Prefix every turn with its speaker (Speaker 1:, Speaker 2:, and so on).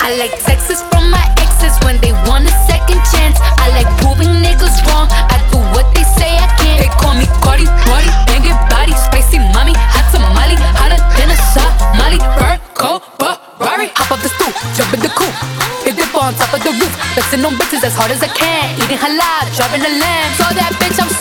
Speaker 1: I like texts from my exes when they want a second chance. I like proving niggas wrong. I do what they say I can't. They call me Cardi, Cardi, banging body, spicy mommy, hot tamale, hotter than a Somali. Fur coat, Ferrari, hop off the stoop, jump in the coupe. Hit dip on top of the roof, flexing on bitches as hard as I can. Eating halal, driving a lamb. So that bitch, I'm